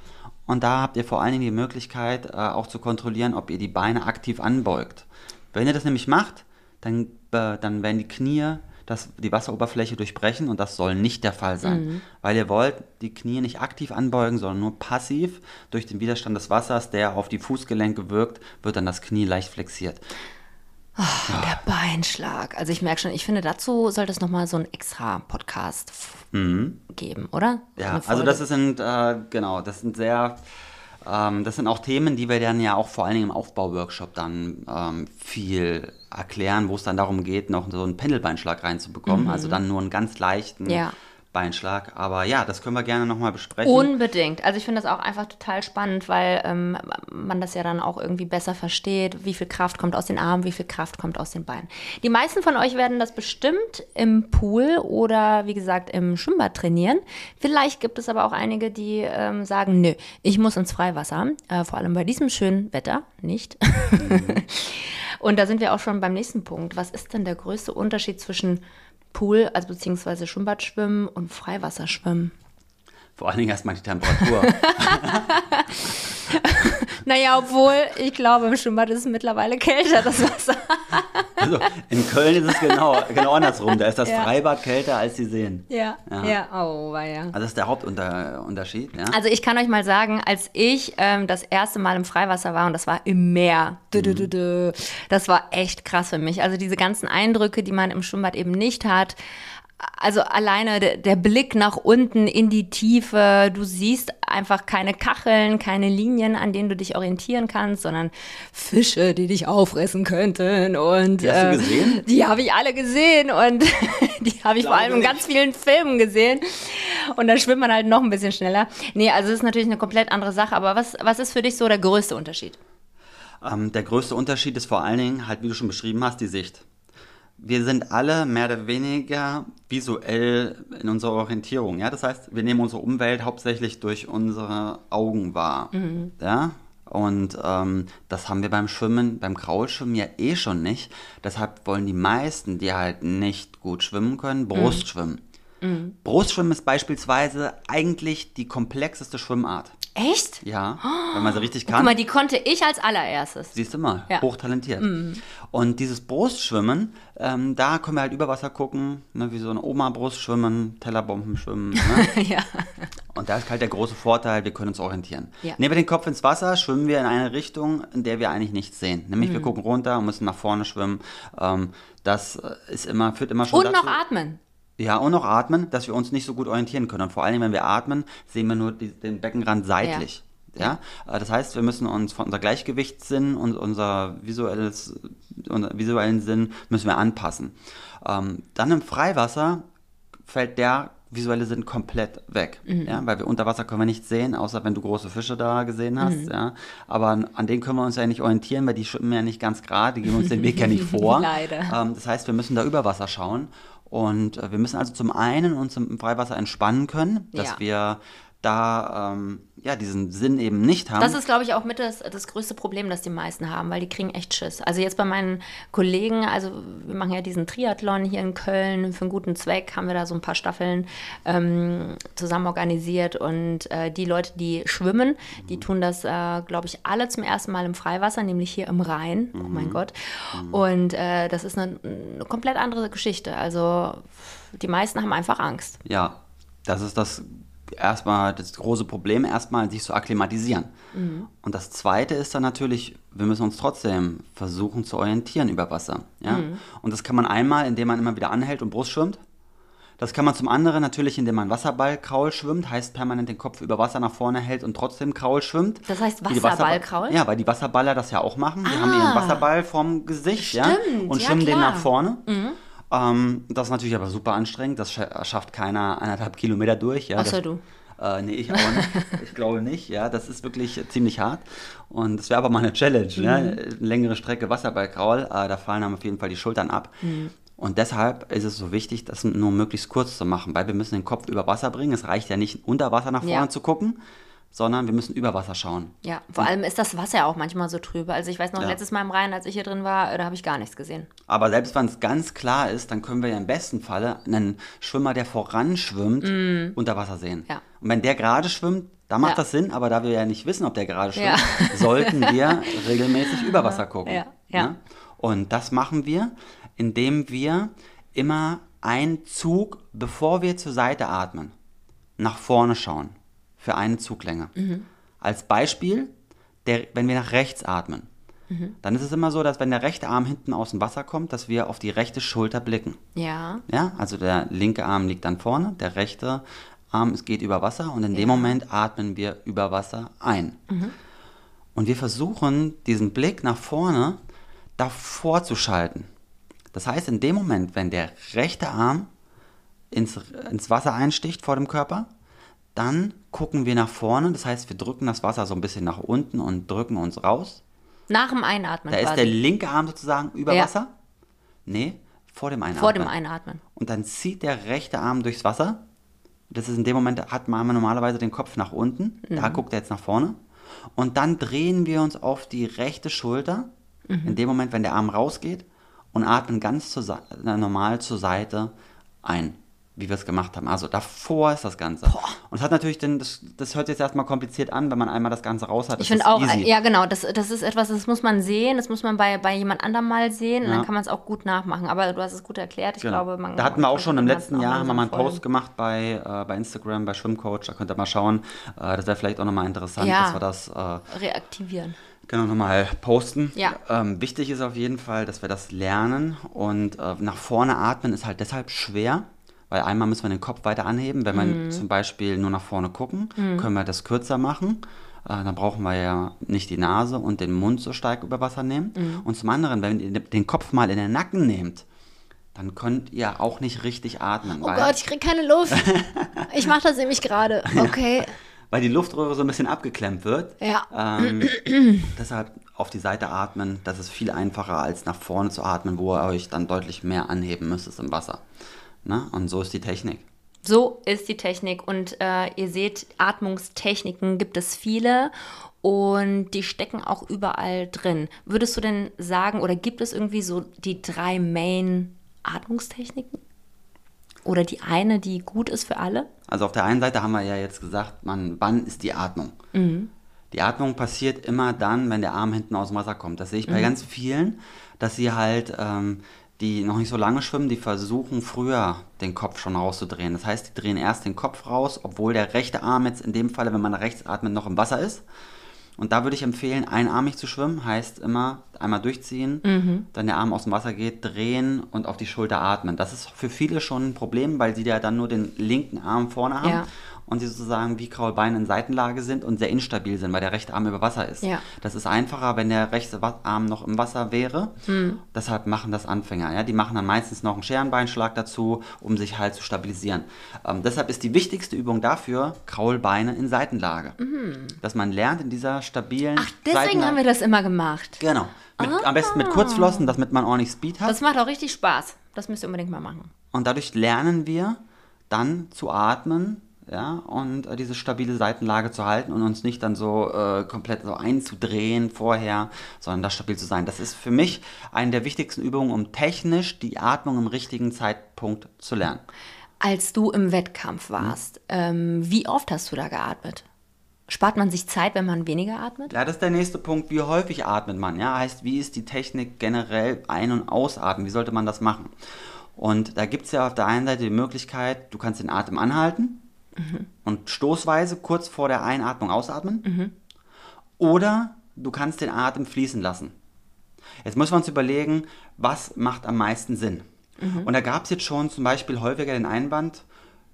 S2: Und da habt ihr vor allen Dingen die Möglichkeit, äh, auch zu kontrollieren, ob ihr die Beine aktiv anbeugt. Wenn ihr das nämlich macht, dann, äh, dann werden die Knie das, die Wasseroberfläche durchbrechen und das soll nicht der Fall sein.
S1: Mhm.
S2: Weil ihr wollt die Knie nicht aktiv anbeugen, sondern nur passiv durch den Widerstand des Wassers, der auf die Fußgelenke wirkt, wird dann das Knie leicht flexiert.
S1: der Beinschlag. Also ich merke schon, ich finde, dazu sollte es nochmal so einen extra Podcast f- geben, oder?
S2: Mhm. Ja, also das sind, äh, genau, das sind sehr, ähm, das sind auch Themen, die wir dann ja auch vor allen Dingen im Aufbauworkshop dann ähm, viel erklären, wo es dann darum geht, noch so einen Pendelbeinschlag reinzubekommen. Also dann nur einen ganz leichten
S1: Mhm. Ja.
S2: Beinschlag. Aber ja, das können wir gerne nochmal besprechen.
S1: Unbedingt. Also ich finde das auch einfach total spannend, weil ähm, man das ja dann auch irgendwie besser versteht, wie viel Kraft kommt aus den Armen, wie viel Kraft kommt aus den Beinen. Die meisten von euch werden das bestimmt im Pool oder wie gesagt im Schwimmbad trainieren. Vielleicht gibt es aber auch einige, die ähm, sagen, nö, ich muss ins Freiwasser, äh, vor allem bei diesem schönen Wetter, nicht? [LAUGHS] Und da sind wir auch schon beim nächsten Punkt. Was ist denn der größte Unterschied zwischen Pool, also beziehungsweise Schwimmbadschwimmen und Freiwasserschwimmen?
S2: Vor allen Dingen erstmal die Temperatur. [LAUGHS]
S1: Naja, obwohl, ich glaube, im Schwimmbad ist es mittlerweile kälter, das Wasser.
S2: Also in Köln ist es genau, genau andersrum. Da ist das
S1: Ja.
S2: Freibad kälter als die Seen.
S1: Ja,
S2: Ja.
S1: ja, oh, war ja.
S2: Also das ist der Hauptunterschied. Ja?
S1: Also ich kann euch mal sagen, als ich ähm, das erste Mal im Freiwasser war und das war im Meer, dü, das war echt krass für mich. Also diese ganzen Eindrücke, die man im Schwimmbad eben nicht hat. Also alleine der, der Blick nach unten in die Tiefe, du siehst einfach keine Kacheln, keine Linien, an denen du dich orientieren kannst, sondern Fische, die dich auffressen könnten. Und
S2: Die hast du
S1: äh,
S2: gesehen?
S1: Die habe ich alle gesehen und [LAUGHS] die habe ich vor allem in ganz vielen Filmen gesehen. Und dann schwimmt man halt noch ein bisschen schneller. Nee, also es ist natürlich eine komplett andere Sache. Aber was, was ist für dich so der größte Unterschied?
S2: Ähm, der größte Unterschied ist vor allen Dingen, halt wie du schon beschrieben hast, die Sicht. Wir sind alle mehr oder weniger visuell in unserer Orientierung. Ja? Das heißt, wir nehmen unsere Umwelt hauptsächlich durch unsere Augen wahr. Ja? Und ähm, das haben wir beim Schwimmen, beim Kraulschwimmen ja eh schon nicht. Deshalb wollen die meisten, die halt nicht gut schwimmen können, Brustschwimmen. Brustschwimmen ist beispielsweise eigentlich die komplexeste Schwimmart.
S1: Echt?
S2: Ja, wenn man sie richtig kann.
S1: Guck mal, die konnte ich als allererstes.
S2: Siehst du mal,
S1: Ja.
S2: hochtalentiert. Und dieses Brustschwimmen, ähm, da können wir halt über Wasser gucken, ne, wie so eine Oma Brustschwimmen, Tellerbomben schwimmen. Ne? [LAUGHS]
S1: ja.
S2: Und da ist halt der große Vorteil, wir können uns orientieren.
S1: Ja.
S2: Nehmen wir den Kopf ins Wasser, schwimmen wir in eine Richtung, in der wir eigentlich nichts sehen. Nämlich
S1: Mhm.
S2: wir gucken runter und müssen nach vorne schwimmen. Ähm, das äh, ist immer, führt immer schon
S1: Und
S2: dazu.
S1: noch atmen.
S2: Ja, und noch atmen, dass wir uns nicht so gut orientieren können. Und vor allem, wenn wir atmen, sehen wir nur die, den Beckenrand seitlich. Ja. Äh, Das heißt, wir müssen uns von unser Gleichgewichtssinn und unser visuelles, unser visuellen Sinn müssen wir anpassen. Ähm, dann im Freiwasser fällt der visuelle Sinn komplett weg. Ja, weil wir unter Wasser können wir nichts sehen, außer wenn du große Fische da gesehen hast. Ja. Aber an, an denen können wir uns ja nicht orientieren, weil die schwimmen ja nicht ganz gerade, die geben uns den Weg ja [LAUGHS] nicht vor.
S1: Leider.
S2: Ähm, das heißt, wir müssen da über Wasser schauen. Und äh, wir müssen also zum einen uns im Freiwasser entspannen können, dass
S1: Ja.
S2: wir da ähm, ja, diesen Sinn eben nicht haben.
S1: Das ist, glaube ich, auch mit das, das größte Problem, das die meisten haben, weil die kriegen echt Schiss. Also jetzt bei meinen Kollegen, also wir machen ja diesen Triathlon hier in Köln für einen guten Zweck, haben wir da so ein paar Staffeln ähm, zusammen organisiert und äh, die Leute, die schwimmen, die tun das, äh, glaube ich, alle zum ersten Mal im Freiwasser, nämlich hier im Rhein. Oh mein Gott. Und äh, das ist eine, eine komplett andere Geschichte. Also die meisten haben einfach Angst.
S2: Ja, das ist das erstmal das große Problem, erstmal sich zu akklimatisieren. Und das zweite ist dann natürlich, wir müssen uns trotzdem versuchen zu orientieren über Wasser. Ja? Und das kann man einmal, indem man immer wieder anhält und Brust schwimmt. Das kann man zum anderen natürlich, indem man Wasserballkraul schwimmt, heißt permanent den Kopf über Wasser nach vorne hält und trotzdem Kraul schwimmt.
S1: Das heißt
S2: Wasserball-
S1: Wasserballkraul?
S2: Ja, weil die Wasserballer das ja auch machen. Die haben ihren Wasserball vorm Gesicht ja,
S1: Stimmt,
S2: und
S1: ja,
S2: schwimmen den
S1: klar.
S2: nach vorne. Ähm, das ist natürlich aber super anstrengend. Das scha- schafft keiner eineinhalb Kilometer durch. Ja,
S1: Außer
S2: das,
S1: du.
S2: Äh, nee, ich auch nicht. [LAUGHS] ich glaube nicht. Ja, das ist wirklich ziemlich hart. Und das wäre aber mal eine Challenge. Ne?
S1: Mhm.
S2: Eine längere Strecke Wasserballkraul. Äh, da fallen einem auf jeden Fall die Schultern ab.
S1: Mhm.
S2: Und deshalb ist es so wichtig, das nur möglichst kurz zu machen, weil wir müssen den Kopf über Wasser bringen. Es reicht ja nicht, unter Wasser nach vorne
S1: Ja.
S2: zu gucken, sondern wir müssen über Wasser schauen.
S1: Ja, vor allem ist das Wasser auch manchmal so trübe. Also ich weiß noch,
S2: Ja.
S1: letztes Mal im Rhein, als ich hier drin war, äh, da habe ich gar nichts gesehen.
S2: Aber selbst wenn es ganz klar ist, dann können wir ja im besten Falle einen Schwimmer, der voranschwimmt, unter Wasser sehen.
S1: Mm. Ja.
S2: Und wenn der gerade schwimmt, dann macht
S1: Ja.
S2: das Sinn, aber da wir ja nicht wissen, ob der gerade schwimmt, sollten [LAUGHS] wir regelmäßig über Wasser gucken.
S1: Ja, ja.
S2: Ne? Und das machen wir, indem wir immer einen Zug, bevor wir zur Seite atmen, nach vorne schauen. Für eine Zuglänge.
S1: Mhm.
S2: Als Beispiel, der, wenn wir nach rechts atmen,
S1: Mhm.
S2: dann ist es immer so, dass wenn der rechte Arm hinten aus dem Wasser kommt, dass wir auf die rechte Schulter blicken.
S1: Ja.
S2: Ja, also der linke Arm liegt dann vorne, der rechte Arm es geht über Wasser und in dem Moment atmen wir über Wasser ein. Und wir versuchen, diesen Blick nach vorne davor zu schalten. Das heißt, in dem Moment, wenn der rechte Arm ins, ins Wasser einsticht vor dem Körper, dann gucken wir nach vorne. Das heißt, wir drücken das Wasser so ein bisschen nach unten und drücken uns raus.
S1: Nach dem Einatmen
S2: Da ist
S1: quasi.
S2: der linke Arm sozusagen über
S1: Ja.
S2: Wasser. Nee, vor dem Einatmen.
S1: vor dem Einatmen.
S2: Und dann zieht der rechte Arm durchs Wasser. Das ist in dem Moment, hat man normalerweise den Kopf nach unten.
S1: Mhm.
S2: Da guckt er jetzt nach vorne. Und dann drehen wir uns auf die rechte Schulter.
S1: Mhm.
S2: In dem Moment, wenn der Arm rausgeht. Und atmen ganz zur, normal zur Seite ein. Wie wir es gemacht haben. Also davor ist das Ganze. Und es hat natürlich den, das, das hört sich jetzt erstmal kompliziert an, wenn man einmal das Ganze raus hat.
S1: Ich finde auch,
S2: easy.
S1: ja genau, das, das ist etwas, das muss man sehen, das muss man bei, bei jemand anderem mal sehen und
S2: Ja.
S1: dann kann man es auch gut nachmachen. Aber du hast es gut erklärt. Ich
S2: Genau.
S1: glaube, man
S2: da hatten wir auch schon im letzten Jahr haben wir mal einen Post gemacht bei, äh, bei Instagram, bei Schwimmcoach. Da könnt ihr mal schauen. Äh, das wäre vielleicht auch nochmal interessant,
S1: Ja.
S2: dass wir das äh,
S1: reaktivieren.
S2: genau nochmal posten.
S1: Ja.
S2: Ähm, wichtig ist auf jeden Fall, dass wir das lernen. Und äh, nach vorne atmen ist halt deshalb schwer. Weil einmal müssen wir den Kopf weiter anheben. Wenn
S1: Mhm.
S2: wir zum Beispiel nur nach vorne gucken, können wir das kürzer machen. Äh, dann brauchen wir ja nicht die Nase und den Mund so stark über Wasser nehmen.
S1: Mhm.
S2: Und zum anderen, wenn ihr den Kopf mal in den Nacken nehmt, dann könnt ihr auch nicht richtig atmen.
S1: Oh
S2: weil,
S1: Gott, ich krieg keine Luft. [LAUGHS] ich mache das nämlich gerade. Okay.
S2: weil die Luftröhre so ein bisschen abgeklemmt wird.
S1: Ja.
S2: Ähm, [CLEARS THROAT] deshalb auf die Seite atmen, das ist viel einfacher als nach vorne zu atmen, wo ihr euch dann deutlich mehr anheben müsst im Wasser. Na? Und so ist die Technik.
S1: So ist die Technik und äh, ihr seht, Atmungstechniken gibt es viele und die stecken auch überall drin. Würdest du denn sagen, oder gibt es irgendwie so die drei Main Atmungstechniken? Oder die eine, die gut ist für alle?
S2: Also auf der einen Seite haben wir ja jetzt gesagt, man, wann ist die Atmung? Die Atmung passiert immer dann, wenn der Arm hinten aus dem Wasser kommt. Das sehe ich bei ganz vielen, dass sie halt, ähm, die noch nicht so lange schwimmen, die versuchen früher den Kopf schon rauszudrehen. Das heißt, die drehen erst den Kopf raus, obwohl der rechte Arm jetzt in dem Falle, wenn man rechts atmet, noch im Wasser ist. Und da würde ich empfehlen, einarmig zu schwimmen, heißt immer einmal durchziehen, dann der Arm aus dem Wasser geht, drehen und auf die Schulter atmen. Das ist für viele schon ein Problem, weil sie ja dann nur den linken Arm vorne haben
S1: Ja.
S2: und sie sozusagen wie Kraulbeine in Seitenlage sind und sehr instabil sind, weil der rechte Arm über Wasser ist.
S1: Ja.
S2: Das ist einfacher, wenn der rechte Arm noch im Wasser wäre. Deshalb machen das Anfänger. Ja? Die machen dann meistens noch einen Scherenbeinschlag dazu, um sich halt zu stabilisieren. Ähm, deshalb ist die wichtigste Übung dafür Kraulbeine in Seitenlage. Dass man lernt in dieser stabilen
S1: Ach, deswegen
S2: Seitenlage.
S1: haben wir das immer gemacht.
S2: Genau. Mit, Am besten mit Kurzflossen, damit man ordentlich Speed hat.
S1: Das macht auch richtig Spaß. Das müsst ihr unbedingt mal machen.
S2: Und dadurch lernen wir dann zu atmen, ja, und äh, diese stabile Seitenlage zu halten und uns nicht dann so äh, komplett so einzudrehen vorher, sondern da stabil zu sein. Das ist für mich eine der wichtigsten Übungen, um technisch die Atmung im richtigen Zeitpunkt zu lernen.
S1: Als du im Wettkampf warst, ähm, wie oft hast du da geatmet? Spart man sich Zeit, wenn man weniger atmet?
S2: Ja, das ist der nächste Punkt. Wie häufig atmet man? Ja, heißt, wie ist die Technik generell ein- und ausatmen? Wie sollte man das machen? Und da gibt es ja auf der einen Seite die Möglichkeit, du kannst den Atem anhalten und stoßweise kurz vor der Einatmung ausatmen. Oder du kannst den Atem fließen lassen. Jetzt müssen wir uns überlegen, was macht am meisten Sinn. Und da gab es jetzt schon zum Beispiel häufiger den Einwand,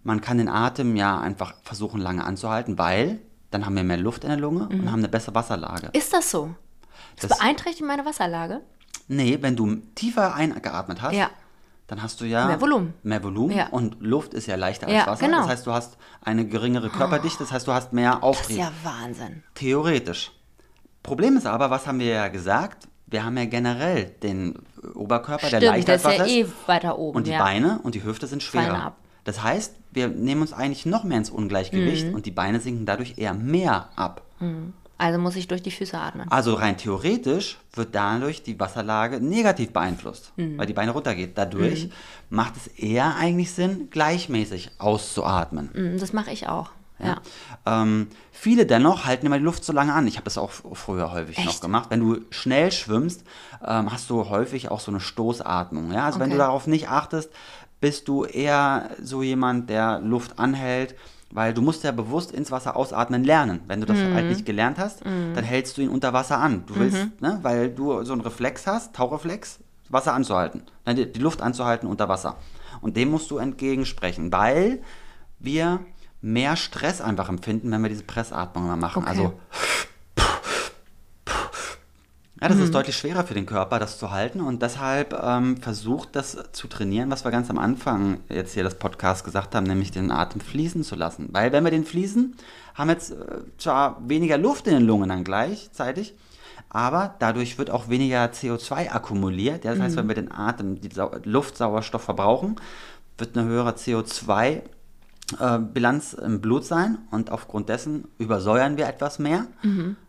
S2: man kann den Atem ja einfach versuchen lange anzuhalten, weil dann haben wir mehr Luft in der Lunge und haben eine bessere Wasserlage.
S1: Ist das so? Das,
S2: Das-
S1: beeinträchtigt meine Wasserlage?
S2: Nee, wenn du tiefer eingeatmet hast,
S1: Ja.
S2: dann hast du ja
S1: Mehr Volumen.
S2: Mehr Volumen
S1: Ja.
S2: und Luft ist ja leichter als
S1: Ja,
S2: Wasser.
S1: genau.
S2: Das heißt, du hast eine geringere Körperdichte, das heißt, du hast mehr
S1: Das ist
S2: Auftrieb.
S1: ja Wahnsinn.
S2: Theoretisch. Problem ist aber, was haben wir ja gesagt? wir haben ja generell den Oberkörper, der
S1: Stimmt, der ist
S2: als
S1: ja
S2: Wasser
S1: eh weiter oben.
S2: und die. Beine und die Hüfte sind
S1: Fallen
S2: schwerer.
S1: ab.
S2: Das heißt, wir nehmen uns eigentlich noch mehr ins Ungleichgewicht
S1: Mhm.
S2: und die Beine sinken dadurch eher mehr ab.
S1: Also muss ich durch die Füße atmen.
S2: Also rein theoretisch wird dadurch die Wasserlage negativ beeinflusst,
S1: Mhm.
S2: weil die Beine runtergeht. Dadurch macht es eher eigentlich Sinn, gleichmäßig auszuatmen.
S1: Mm, Das mache ich auch. Ja.
S2: Ähm, viele dennoch halten immer die Luft so lange an. Ich habe das auch früher häufig noch
S1: Echt?
S2: gemacht. Wenn du schnell schwimmst, ähm, hast du häufig auch so eine Stoßatmung. Ja? Also wenn du
S1: Okay.
S2: darauf nicht achtest, bist du eher so jemand, der Luft anhält, weil du musst ja bewusst ins Wasser ausatmen lernen. Wenn du das
S1: Mhm.
S2: halt nicht gelernt hast, dann hältst du ihn unter Wasser an. Du willst, ne, weil du so einen Reflex hast, Tauchreflex, Wasser anzuhalten, die, die Luft anzuhalten unter Wasser. Und dem musst du entgegensprechen, weil wir mehr Stress einfach empfinden, wenn wir diese Pressatmung mal machen.
S1: Okay.
S2: Also ja, das ist deutlich schwerer für den Körper, das zu halten und deshalb ähm, versucht das zu trainieren, was wir ganz am Anfang jetzt hier das Podcast gesagt haben, nämlich den Atem fließen zu lassen. Weil wenn wir den fließen, haben wir jetzt äh, zwar weniger Luft in den Lungen dann gleichzeitig, aber dadurch wird auch weniger CO2 akkumuliert. Das heißt, wenn wir den Atem, die Sau Luftsauerstoff verbrauchen, wird eine höhere CO2 äh, Bilanz im Blut sein und aufgrund dessen übersäuern wir etwas mehr.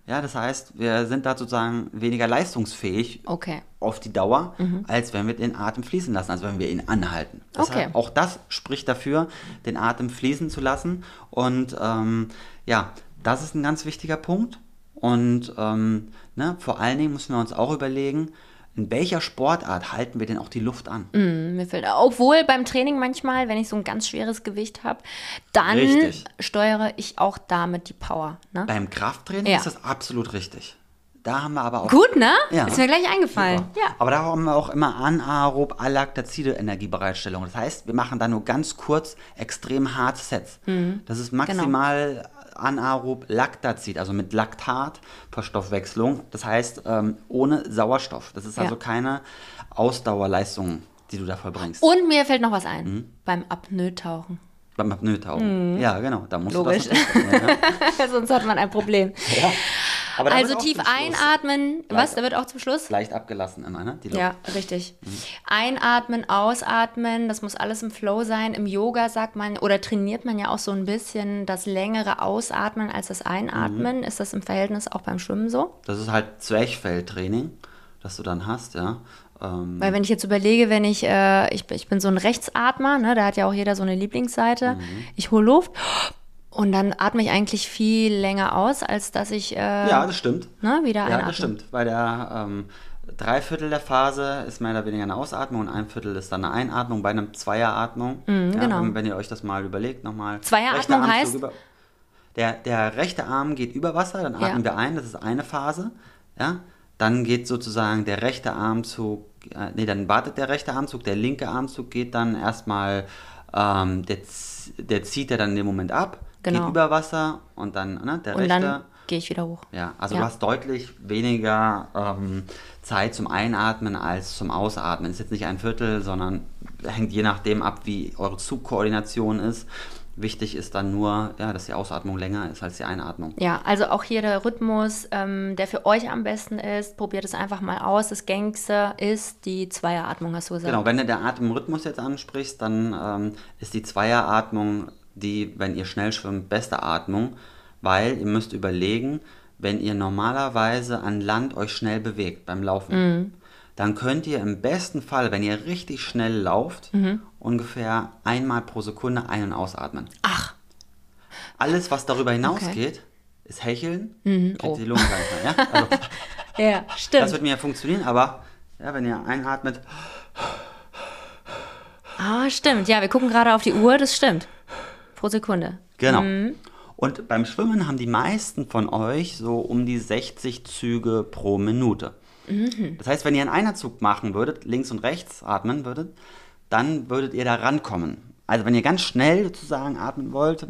S2: Ja, das heißt, wir sind da sozusagen weniger leistungsfähig
S1: Okay.
S2: auf die Dauer, als wenn wir den Atem fließen lassen, also wenn wir ihn anhalten.
S1: Okay.
S2: Auch das spricht dafür, den Atem fließen zu lassen. Und ähm, ja, das ist ein ganz wichtiger Punkt. Und ähm, ne, vor allen Dingen müssen wir uns auch überlegen, in welcher Sportart halten wir denn auch die Luft an?
S1: Mm, Mir fällt, obwohl beim Training manchmal, wenn ich so ein ganz schweres Gewicht habe, dann
S2: Richtig.
S1: steuere ich auch damit die Power. Ne?
S2: Beim Krafttraining
S1: Ja.
S2: ist das absolut richtig. Da haben wir aber auch
S1: Gut, ne?
S2: Ja.
S1: Ist mir gleich eingefallen.
S2: Super.
S1: Ja.
S2: Aber da haben wir auch immer anaerob alaktazide Energiebereitstellung. Das heißt, wir machen da nur ganz kurz extrem harte Sets.
S1: Mhm.
S2: Das ist
S1: Genau.
S2: maximal anaerob Lactazid, also mit Laktatverstoffwechslung. Das heißt, ähm, ohne Sauerstoff. Das ist also
S1: Ja.
S2: keine Ausdauerleistung, die du da vollbringst.
S1: Und mir fällt noch was ein.
S2: Mhm.
S1: Beim Apnoe-Tauchen.
S2: Beim Apnoe-Tauchen. Ja, genau. Da musst
S1: Mhm. Logisch.
S2: du das ja. [LAUGHS]
S1: Sonst hat man ein Problem.
S2: Da
S1: Also tief einatmen. Was? Da wird auch zum Schluss?
S2: Leicht abgelassen immer, ne?
S1: Ja, richtig. Einatmen, ausatmen, das muss alles im Flow sein. Im Yoga sagt man oder trainiert man ja auch so ein bisschen das längere Ausatmen als das Einatmen. Ist das im Verhältnis auch beim Schwimmen so?
S2: Das ist halt Zwerchfelltraining, das du dann hast, ja. Ähm,
S1: Weil wenn ich jetzt überlege, wenn ich, äh, ich, ich bin so ein Rechtsatmer, ne, da hat ja auch jeder so eine Lieblingsseite. Ich hole Luft und dann atme ich eigentlich viel länger aus, als dass ich äh,
S2: ja, das stimmt.
S1: ne, wieder
S2: Ja,
S1: einatme.
S2: das stimmt. Bei der ähm, Dreiviertel der Phase ist mehr oder weniger eine Ausatmung und ein Viertel ist dann eine Einatmung bei einer Zweieratmung. ja,
S1: genau.
S2: wenn, wenn ihr euch das mal überlegt, nochmal.
S1: Zweieratmung heißt?
S2: Über, der, der rechte Arm geht über Wasser, dann
S1: Ja.
S2: atmen wir ein, das ist eine Phase. Ja? Dann geht sozusagen der rechte Armzug, äh, nee, dann wartet der rechte Armzug, der linke Armzug geht dann erstmal, ähm, der, der zieht ja dann in dem Moment ab,
S1: Genau.
S2: geht über Wasser und dann ne, der
S1: Und
S2: rechte.
S1: dann gehe ich wieder hoch.
S2: Ja, also
S1: Ja.
S2: du hast deutlich weniger ähm, Zeit zum Einatmen als zum Ausatmen. Ist jetzt nicht ein Viertel, sondern hängt je nachdem ab, wie eure Zugkoordination ist. Wichtig ist dann nur, ja, dass die Ausatmung länger ist als die Einatmung.
S1: Ja, also auch hier der Rhythmus, ähm, der für euch am besten ist. Probiert es einfach mal aus. Das gängigste ist die Zweieratmung, hast du gesagt.
S2: Genau, wenn du der Atemrhythmus jetzt ansprichst, dann ähm, ist die Zweieratmung die, wenn ihr schnell schwimmt, beste Atmung, weil ihr müsst überlegen, wenn ihr normalerweise an Land euch schnell bewegt beim Laufen, dann könnt ihr im besten Fall, wenn ihr richtig schnell lauft, ungefähr einmal pro Sekunde ein- und ausatmen.
S1: Ach,
S2: Alles, was darüber hinausgeht, ist Hecheln, kriegt
S1: oh.
S2: die Lunge gar nicht mehr. Ja? [LAUGHS] Also,
S1: ja, stimmt.
S2: das wird mir ja funktionieren, aber ja, wenn ihr einatmet,
S1: ah, stimmt. Ja, wir gucken gerade auf die Uhr, das stimmt. Pro Sekunde.
S2: Genau.
S1: Mhm.
S2: Und beim Schwimmen haben die meisten von euch so um die 60 Züge pro Minute.
S1: Mhm.
S2: Das heißt, wenn ihr einen Einerzug machen würdet, links und rechts atmen würdet, dann würdet ihr da rankommen. Also wenn ihr ganz schnell sozusagen atmen wollt,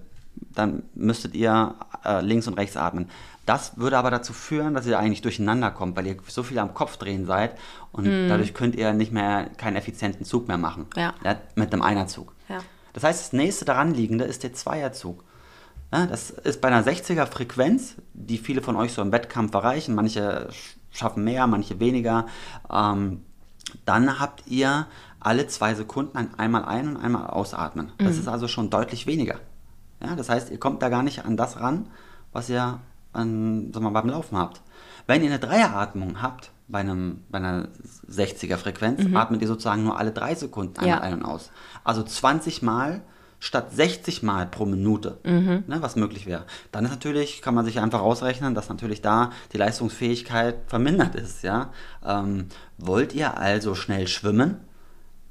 S2: dann müsstet ihr äh, links und rechts atmen. Das würde aber dazu führen, dass ihr eigentlich durcheinander kommt, weil ihr so viel am Kopf drehen seid und dadurch könnt ihr nicht mehr keinen effizienten Zug mehr machen.
S1: Mhm. Ja.
S2: mit einem Einerzug. Das heißt, das nächste daran liegende ist der Zweierzug. Ja, das ist bei einer 60er Frequenz, die viele von euch so im Wettkampf erreichen. Manche schaffen mehr, manche weniger. Ähm, dann habt ihr alle zwei Sekunden ein einmal ein- und einmal ausatmen. Das ist also schon deutlich weniger. Ja, das heißt, ihr kommt da gar nicht an das ran, was ihr an, sagen wir beim Laufen habt. Wenn ihr eine Dreieratmung habt, bei, einem, bei einer 60er Frequenz, atmet ihr sozusagen nur alle drei Sekunden einmal
S1: Ja.
S2: ein und aus. Also 20 Mal statt 60 Mal pro Minute, ne, was möglich wäre. Dann ist natürlich, kann man sich einfach ausrechnen, dass natürlich da die Leistungsfähigkeit vermindert ist. Ja? Ähm, wollt ihr also schnell schwimmen,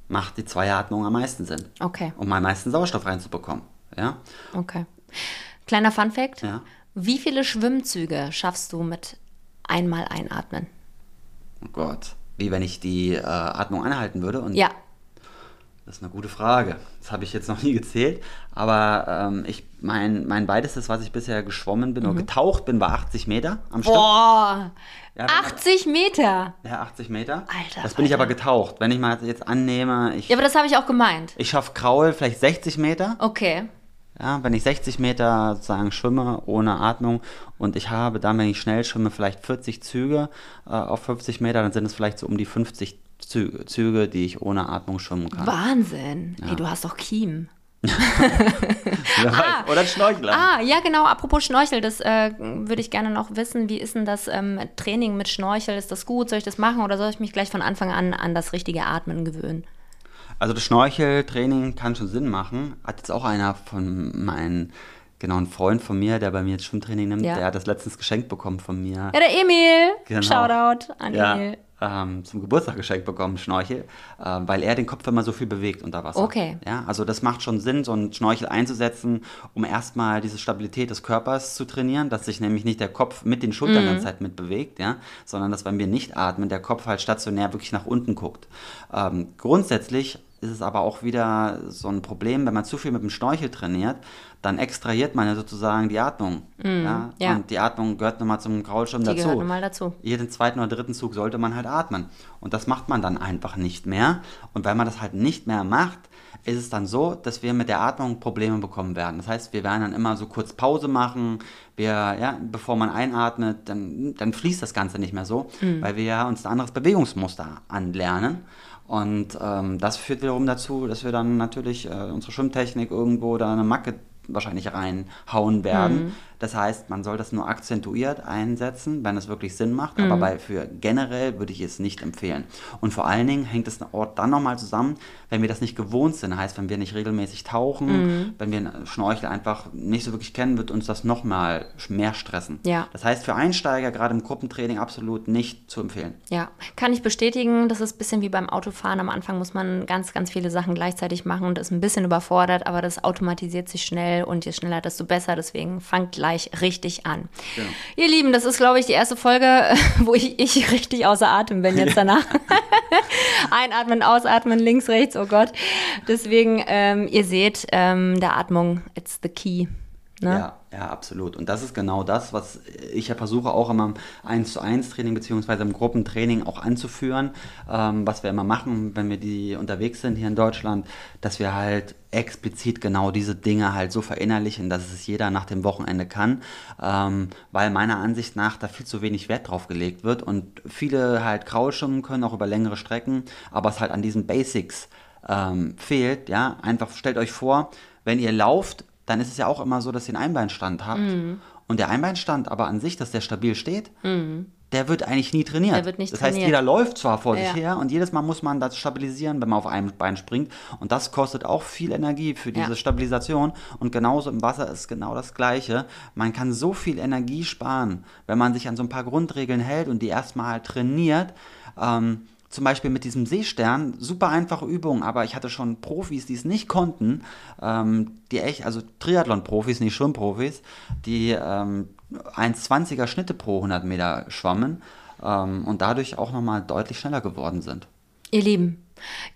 S2: macht die Zweiatmung am meisten Sinn,
S1: Okay,
S2: um am meisten Sauerstoff reinzubekommen. Ja?
S1: okay. Kleiner Fun Fact.
S2: Ja.
S1: Wie viele Schwimmzüge schaffst du mit einmal einatmen?
S2: Oh Gott. Wie wenn ich die äh, Atmung anhalten würde? Und
S1: Ja,
S2: Das ist eine gute Frage. Das habe ich jetzt noch nie gezählt. Aber ähm, ich, mein, mein weitestes, was ich bisher geschwommen bin oder getaucht bin, war 80 Meter am Stück.
S1: Boah,
S2: Ja, wenn man-
S1: 80 Meter.
S2: Ja, 80 Meter.
S1: Alter,
S2: Das bin ich
S1: Alter.
S2: aber getaucht. Wenn ich mal jetzt annehme, ich,
S1: Ja, aber das habe ich auch gemeint.
S2: ich schaffe Kraul vielleicht 60 Meter.
S1: Okay.
S2: Ja, wenn ich 60 Meter sozusagen schwimme ohne Atmung und ich habe dann, wenn ich schnell schwimme, vielleicht 40 Züge äh, auf 50 Meter, dann sind es vielleicht so um die 50 Züge, Züge die ich ohne Atmung schwimmen kann.
S1: Wahnsinn. Ey, du hast doch Kiem. [LAUGHS]
S2: Weiß. Oder ein Schnorchler.
S1: Ah, ja, genau. Apropos Schnorchel, das äh, würde ich gerne noch wissen. Wie ist denn das ähm, Training mit Schnorchel? Ist das gut? Soll ich das machen oder soll ich mich gleich von Anfang an an das richtige Atmen gewöhnen?
S2: Also das Schnorcheltraining kann schon Sinn machen. Hat jetzt auch einer von meinen, genau, ein Freund von mir, der bei mir jetzt Schwimmtraining nimmt,
S1: Ja.
S2: der hat das letztens geschenkt bekommen von mir.
S1: Ja, der Emil.
S2: Genau.
S1: Shoutout an
S2: ja,
S1: Emil.
S2: ähm, zum Geburtstag geschenkt bekommen, Schnorchel, äh, weil er den Kopf immer so viel bewegt unter Wasser.
S1: Okay.
S2: Ja, also das macht schon Sinn, so einen Schnorchel einzusetzen, um erstmal diese Stabilität des Körpers zu trainieren, dass sich nämlich nicht der Kopf mit den Schultern die ganze Zeit mit bewegt, ja, sondern dass wenn wir nicht atmen, der Kopf halt stationär wirklich nach unten guckt. Ähm, grundsätzlich ist es aber auch wieder so ein Problem, wenn man zu viel mit dem Schnorchel trainiert, dann extrahiert man ja sozusagen die Atmung. ja?
S1: ja.
S2: Und die Atmung gehört nochmal zum Kraulschirm
S1: Die
S2: dazu
S1: gehört nun mal dazu.
S2: jeden zweiten oder dritten Zug sollte man halt atmen. Und das macht man dann einfach nicht mehr. Und wenn man das halt nicht mehr macht, ist es dann so, dass wir mit der Atmung Probleme bekommen werden. Das heißt, wir werden dann immer so kurz Pause machen. Wir, ja, bevor man einatmet, dann, dann fließt das Ganze nicht mehr so, weil wir uns ein anderes Bewegungsmuster anlernen. Und ähm, das führt wiederum dazu, dass wir dann natürlich äh, unsere Schwimmtechnik irgendwo da eine Macke wahrscheinlich reinhauen werden. Das heißt, man soll das nur akzentuiert einsetzen, wenn es wirklich Sinn macht, aber bei, für generell würde ich es nicht empfehlen. Und vor allen Dingen hängt es Ort dann nochmal zusammen, wenn wir das nicht gewohnt sind. Heißt, wenn wir nicht regelmäßig tauchen, wenn wir einen Schnorchel einfach nicht so wirklich kennen, wird uns das nochmal mehr stressen.
S1: Ja.
S2: Das heißt, für Einsteiger, gerade im Gruppentraining, absolut nicht zu empfehlen.
S1: Ja, kann ich bestätigen. Das ist ein bisschen wie beim Autofahren. Am Anfang muss man ganz, ganz viele Sachen gleichzeitig machen und ist ein bisschen überfordert, aber das automatisiert sich schnell und je schneller, desto besser. Deswegen fangt gleich richtig an.
S2: Genau.
S1: Ihr Lieben, das ist, glaube ich, die erste Folge, [LAUGHS] wo ich, ich richtig außer Atem bin jetzt danach. [LAUGHS] Einatmen, ausatmen, links, rechts, oh Gott. Deswegen, ähm, ihr seht, ähm, der Atmung, it's the key. Ne?
S2: Ja, ja, absolut. Und das ist genau das, was ich ja versuche auch immer im 1 zu 1 Training beziehungsweise im Gruppentraining auch anzuführen, ähm, was wir immer machen, wenn wir die unterwegs sind hier in Deutschland, dass wir halt explizit genau diese Dinge halt so verinnerlichen, dass es jeder nach dem Wochenende kann, ähm, weil meiner Ansicht nach da viel zu wenig Wert drauf gelegt wird und viele halt Kraulschwimmen können auch über längere Strecken, aber es halt an diesen Basics ähm, fehlt, ja, einfach stellt euch vor, wenn ihr lauft, dann ist es ja auch immer so, dass ihr einen Einbeinstand habt.
S1: Mhm.
S2: Und der Einbeinstand aber an sich, dass der stabil steht, der wird eigentlich nie trainiert.
S1: Mhm. Der wird nicht
S2: das heißt,
S1: trainiert.
S2: jeder läuft zwar vor
S1: Ja.
S2: sich her und jedes Mal muss man das stabilisieren, wenn man auf einem Bein springt. Und das kostet auch viel Energie für diese
S1: Ja.
S2: Stabilisation. Und genauso im Wasser ist genau das Gleiche. Man kann so viel Energie sparen, wenn man sich an so ein paar Grundregeln hält und die erstmal halt trainiert. Ähm, zum Beispiel mit diesem Seestern, super einfache Übung, aber ich hatte schon Profis, die es nicht konnten, ähm, die echt, also Triathlon-Profis, nicht Schwimmprofis, die ähm, 1,20er Schnitte pro 100 Meter schwammen ähm, und dadurch auch nochmal deutlich schneller geworden sind.
S1: Ihr Lieben,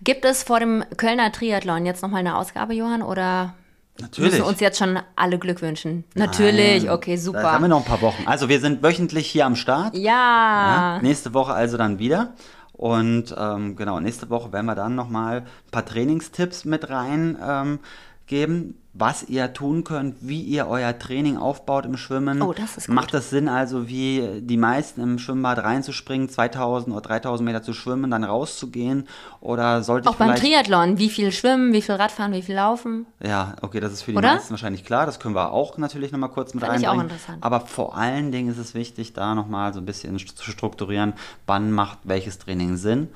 S1: gibt es vor dem Kölner Triathlon jetzt nochmal eine Ausgabe, Johann, oder
S2: Natürlich.
S1: müssen uns jetzt schon alle Glück wünschen? Natürlich,
S2: Nein,
S1: okay,
S2: Da
S1: super.
S2: haben wir noch ein paar Wochen. Also wir sind wöchentlich hier am Start.
S1: ja.
S2: Ja, nächste Woche also dann wieder. Und ähm, genau, nächste Woche werden wir dann nochmal ein paar Trainingstipps mit rein ähm, geben. Was ihr tun könnt, wie ihr euer Training aufbaut im Schwimmen.
S1: Oh, das ist gut.
S2: Macht es Sinn, also wie die meisten im Schwimmbad reinzuspringen, 2000 oder 3000 Meter zu schwimmen, dann rauszugehen? Oder sollte
S1: Auch
S2: ich
S1: beim. Triathlon, wie viel schwimmen, wie viel Radfahren, wie viel laufen?
S2: Ja, okay, das ist für die
S1: Oder?
S2: meisten wahrscheinlich klar. Das können wir auch natürlich nochmal kurz mit
S1: Fand ich auch interessant.
S2: Aber vor allen Dingen ist es wichtig, da nochmal so ein bisschen zu strukturieren, wann macht welches Training Sinn.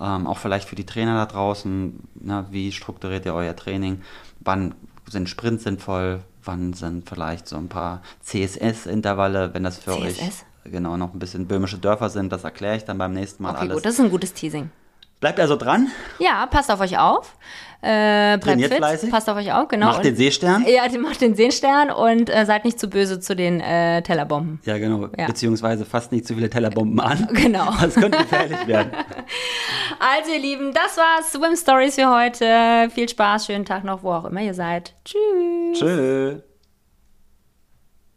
S2: Ähm, auch vielleicht für die Trainer da draußen, ne, wie strukturiert ihr euer Training? Wann sind Sprints sinnvoll? Wann sind vielleicht so ein paar CSS-Intervalle, wenn das für
S1: CSS?
S2: euch genau noch ein bisschen böhmische Dörfer sind, das erkläre ich dann beim nächsten Mal
S1: Okay,
S2: alles.
S1: gut, das ist ein gutes Teasing.
S2: Bleibt also dran,
S1: Ja, passt auf euch auf. Äh, bleibt
S2: Trainiert
S1: fit,
S2: fleißig.
S1: passt auf euch auf, genau.
S2: macht den
S1: Und-
S2: Seestern.
S1: Ja, macht den Seenstern und äh, seid nicht zu böse zu den äh, Tellerbomben.
S2: Ja, genau.
S1: Ja.
S2: Beziehungsweise fasst nicht zu viele Tellerbomben an. [LAUGHS]
S1: Genau. [LAUGHS]
S2: Das könnte gefährlich werden. [LAUGHS]
S1: Also, ihr Lieben, das war Swim Stories für heute. Viel Spaß, schönen Tag noch, wo auch immer ihr seid. Tschüss.
S2: Tschüss.